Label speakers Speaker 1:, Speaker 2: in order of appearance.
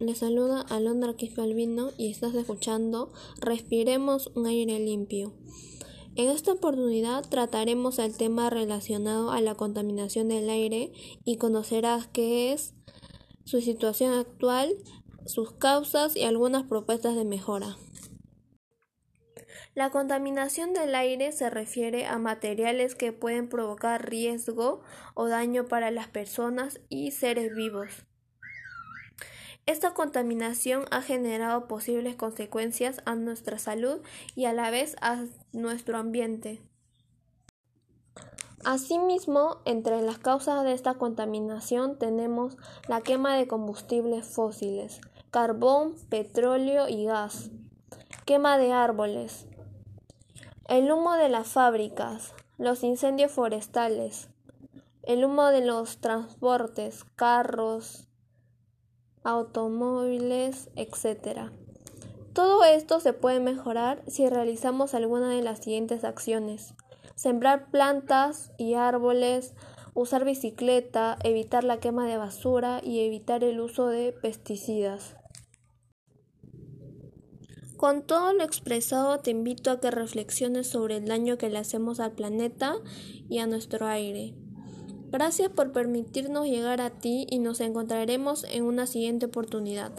Speaker 1: les saluda Alondra Quispe Albino y estás escuchando Respiremos un aire limpio. En esta oportunidad trataremos el tema relacionado a la contaminación del aire y conocerás qué es, su situación actual, sus causas y algunas propuestas de mejora. La contaminación del aire se refiere a materiales que pueden provocar riesgo o daño para las personas y seres vivos. Esta contaminación ha generado posibles consecuencias a nuestra salud y a la vez a nuestro ambiente. Asimismo, entre las causas de esta contaminación tenemos la quema de combustibles fósiles, carbón, petróleo y gas, quema de árboles, el humo de las fábricas, los incendios forestales, el humo de los transportes, carros, automóviles, etc. Todo esto se puede mejorar si realizamos alguna de las siguientes acciones. Sembrar plantas y árboles, usar bicicleta, evitar la quema de basura y evitar el uso de pesticidas. Con todo lo expresado te invito a que reflexiones sobre el daño que le hacemos al planeta y a nuestro aire. Gracias por permitirnos llegar a ti y nos encontraremos en una siguiente oportunidad.